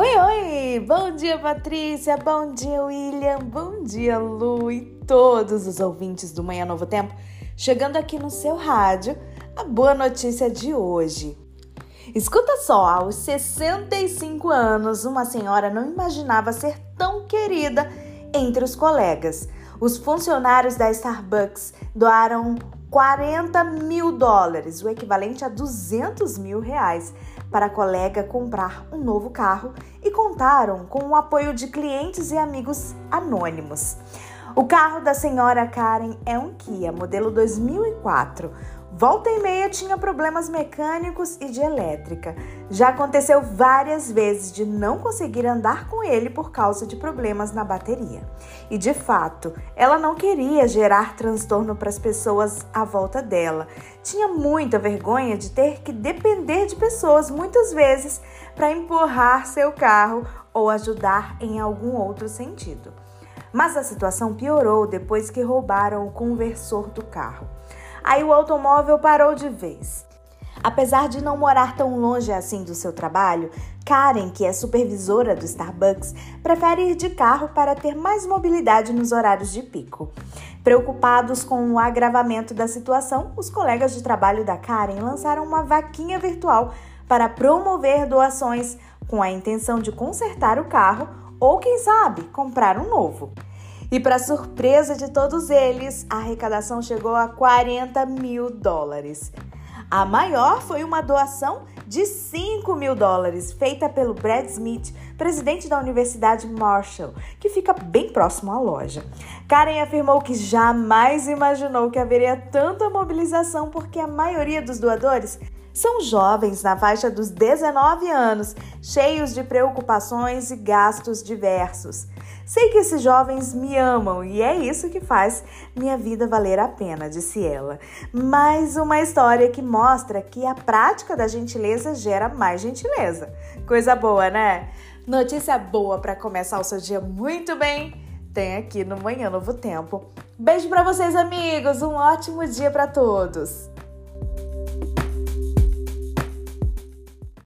Oi, oi! Bom dia, Patrícia! Bom dia, William! Bom dia, Lu e todos os ouvintes do Manhã Novo Tempo. Chegando aqui no seu rádio, a boa notícia de hoje. Escuta só, aos 65 anos, uma senhora não imaginava ser tão querida entre os colegas. Os funcionários da Starbucks doaram 40 mil dólares, o equivalente a 200 mil reais, para a colega comprar um novo carro e contaram com o apoio de clientes e amigos anônimos. O carro da senhora Karen é um Kia, modelo 2004. Volta e meia tinha problemas mecânicos e de elétrica. Já aconteceu várias vezes de não conseguir andar com ele por causa de problemas na bateria. E de fato, ela não queria gerar transtorno para as pessoas à volta dela. Tinha muita vergonha de ter que depender de pessoas muitas vezes para empurrar seu carro ou ajudar em algum outro sentido. Mas a situação piorou depois que roubaram o conversor do carro. Aí o automóvel parou de vez. Apesar de não morar tão longe assim do seu trabalho, Karen, que é supervisora do Starbucks, prefere ir de carro para ter mais mobilidade nos horários de pico. Preocupados com o agravamento da situação, os colegas de trabalho da Karen lançaram uma vaquinha virtual para promover doações com a intenção de consertar o carro ou, quem sabe, comprar um novo. E, para surpresa de todos eles, a arrecadação chegou a 40 mil dólares. A maior foi uma doação de 5 mil dólares, feita pelo Brad Smith, presidente da Universidade Marshall, que fica bem próximo à loja. Karen afirmou que jamais imaginou que haveria tanta mobilização porque a maioria dos doadores são jovens na faixa dos 19 anos, cheios de preocupações e gastos diversos. Sei que esses jovens me amam e é isso que faz minha vida valer a pena, disse ela. Mais uma história que mostra que a prática da gentileza gera mais gentileza. Coisa boa, né? Notícia boa para começar o seu dia muito bem. Tem aqui no Manhã Novo Tempo. Beijo para vocês, amigos. Um ótimo dia para todos.